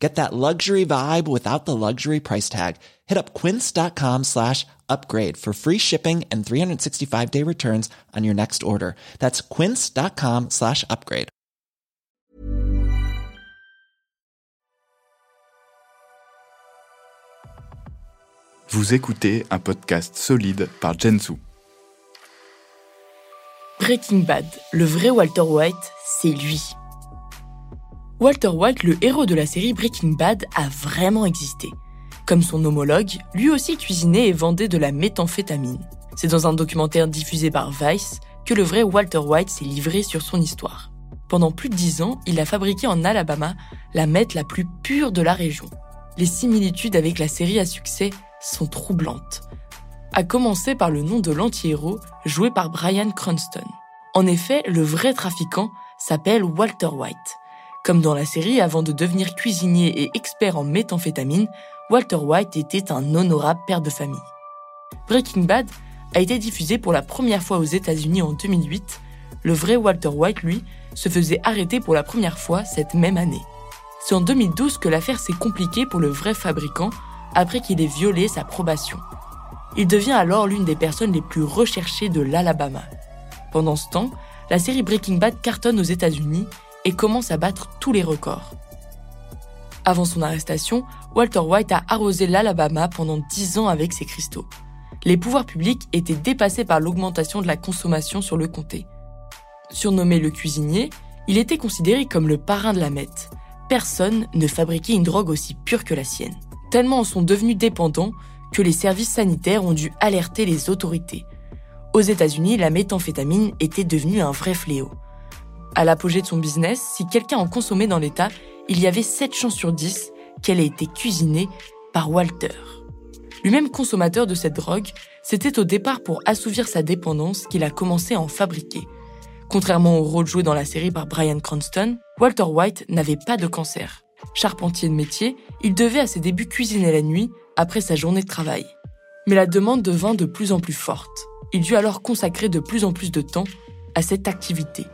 Get that luxury vibe without the luxury price tag. Hit up quince.com slash upgrade for free shipping and 365 day returns on your next order. That's quince.com slash upgrade. Vous écoutez un podcast solide par Jensu. Breaking Bad, le vrai Walter White, c'est lui. Walter White, le héros de la série Breaking Bad, a vraiment existé. Comme son homologue, lui aussi cuisinait et vendait de la méthamphétamine. C'est dans un documentaire diffusé par Vice que le vrai Walter White s'est livré sur son histoire. Pendant plus de dix ans, il a fabriqué en Alabama la meth la plus pure de la région. Les similitudes avec la série à succès sont troublantes. À commencer par le nom de l'anti-héros joué par Brian Cranston. En effet, le vrai trafiquant s'appelle Walter White. Comme dans la série, avant de devenir cuisinier et expert en méthamphétamine, Walter White était un honorable père de famille. Breaking Bad a été diffusé pour la première fois aux États-Unis en 2008. Le vrai Walter White, lui, se faisait arrêter pour la première fois cette même année. C'est en 2012 que l'affaire s'est compliquée pour le vrai fabricant après qu'il ait violé sa probation. Il devient alors l'une des personnes les plus recherchées de l'Alabama. Pendant ce temps, la série Breaking Bad cartonne aux États-Unis et commence à battre tous les records. Avant son arrestation, Walter White a arrosé l'Alabama pendant 10 ans avec ses cristaux. Les pouvoirs publics étaient dépassés par l'augmentation de la consommation sur le comté. Surnommé le cuisinier, il était considéré comme le parrain de la meth. Personne ne fabriquait une drogue aussi pure que la sienne. Tellement en sont devenus dépendants que les services sanitaires ont dû alerter les autorités. Aux États-Unis, la méthamphétamine était devenue un vrai fléau. À l'apogée de son business, si quelqu'un en consommait dans l'État, il y avait 7 chances sur 10 qu'elle ait été cuisinée par Walter. Lui-même consommateur de cette drogue, c'était au départ pour assouvir sa dépendance qu'il a commencé à en fabriquer. Contrairement au rôle joué dans la série par Brian Cranston, Walter White n'avait pas de cancer. Charpentier de métier, il devait à ses débuts cuisiner la nuit après sa journée de travail. Mais la demande devint de plus en plus forte. Il dut alors consacrer de plus en plus de temps à cette activité.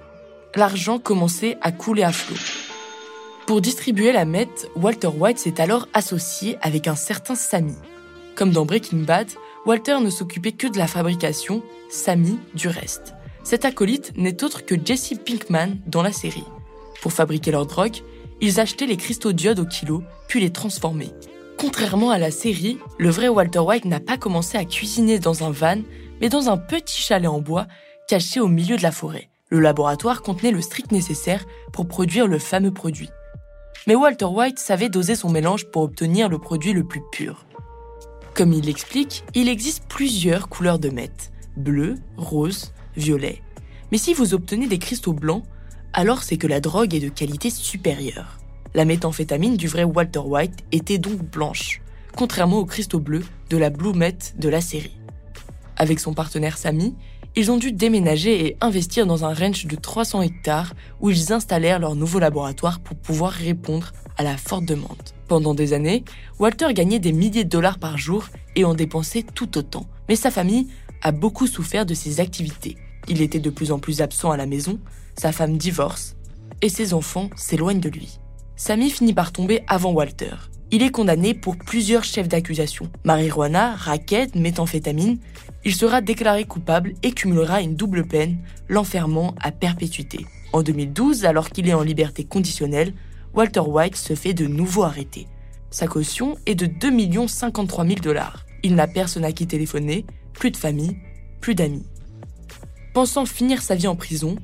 L'argent commençait à couler à flot. Pour distribuer la meth, Walter White s'est alors associé avec un certain Sammy. Comme dans Breaking Bad, Walter ne s'occupait que de la fabrication, Sammy du reste. Cet acolyte n'est autre que Jesse Pinkman dans la série. Pour fabriquer leur drogue, ils achetaient les cristaux d'iode au kilo, puis les transformaient. Contrairement à la série, le vrai Walter White n'a pas commencé à cuisiner dans un van, mais dans un petit chalet en bois caché au milieu de la forêt. Le laboratoire contenait le strict nécessaire pour produire le fameux produit. Mais Walter White savait doser son mélange pour obtenir le produit le plus pur. Comme il l'explique, il existe plusieurs couleurs de meth bleu, rose, violet. Mais si vous obtenez des cristaux blancs, alors c'est que la drogue est de qualité supérieure. La méthamphétamine du vrai Walter White était donc blanche, contrairement aux cristaux bleus de la Blue Met de la série. Avec son partenaire Samy, ils ont dû déménager et investir dans un ranch de 300 hectares où ils installèrent leur nouveau laboratoire pour pouvoir répondre à la forte demande. Pendant des années, Walter gagnait des milliers de dollars par jour et en dépensait tout autant. Mais sa famille a beaucoup souffert de ses activités. Il était de plus en plus absent à la maison, sa femme divorce et ses enfants s'éloignent de lui. Sammy finit par tomber avant Walter. Il est condamné pour plusieurs chefs d'accusation. Marijuana, raquette, méthamphétamine. Il sera déclaré coupable et cumulera une double peine, l'enfermement à perpétuité. En 2012, alors qu'il est en liberté conditionnelle, Walter White se fait de nouveau arrêter. Sa caution est de 2 53 000 dollars. Il n'a personne à qui téléphoner, plus de famille, plus d'amis. Pensant finir sa vie en prison,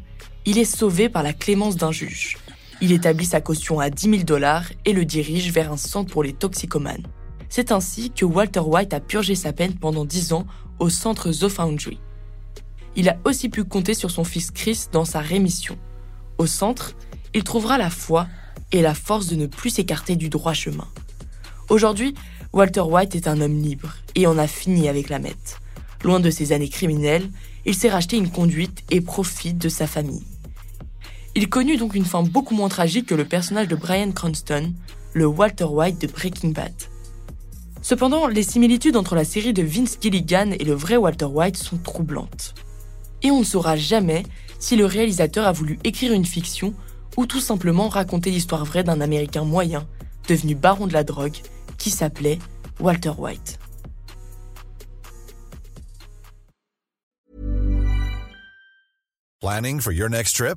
il est sauvé par la clémence d'un juge. Il établit sa caution à 10 000 dollars et le dirige vers un centre pour les toxicomanes. C'est ainsi que Walter White a purgé sa peine pendant 10 ans au centre The Foundry. Il a aussi pu compter sur son fils Chris dans sa rémission. Au centre, il trouvera la foi et la force de ne plus s'écarter du droit chemin. Aujourd'hui, Walter White est un homme libre et en a fini avec la meth. Loin de ses années criminelles, il s'est racheté une conduite et profite de sa famille. Il connut donc une fin beaucoup moins tragique que le personnage de Brian Cranston, le Walter White de Breaking Bad. Cependant, les similitudes entre la série de Vince Gilligan et le vrai Walter White sont troublantes. Et on ne saura jamais si le réalisateur a voulu écrire une fiction ou tout simplement raconter l'histoire vraie d'un Américain moyen, devenu baron de la drogue, qui s'appelait Walter White. Planning for your next trip?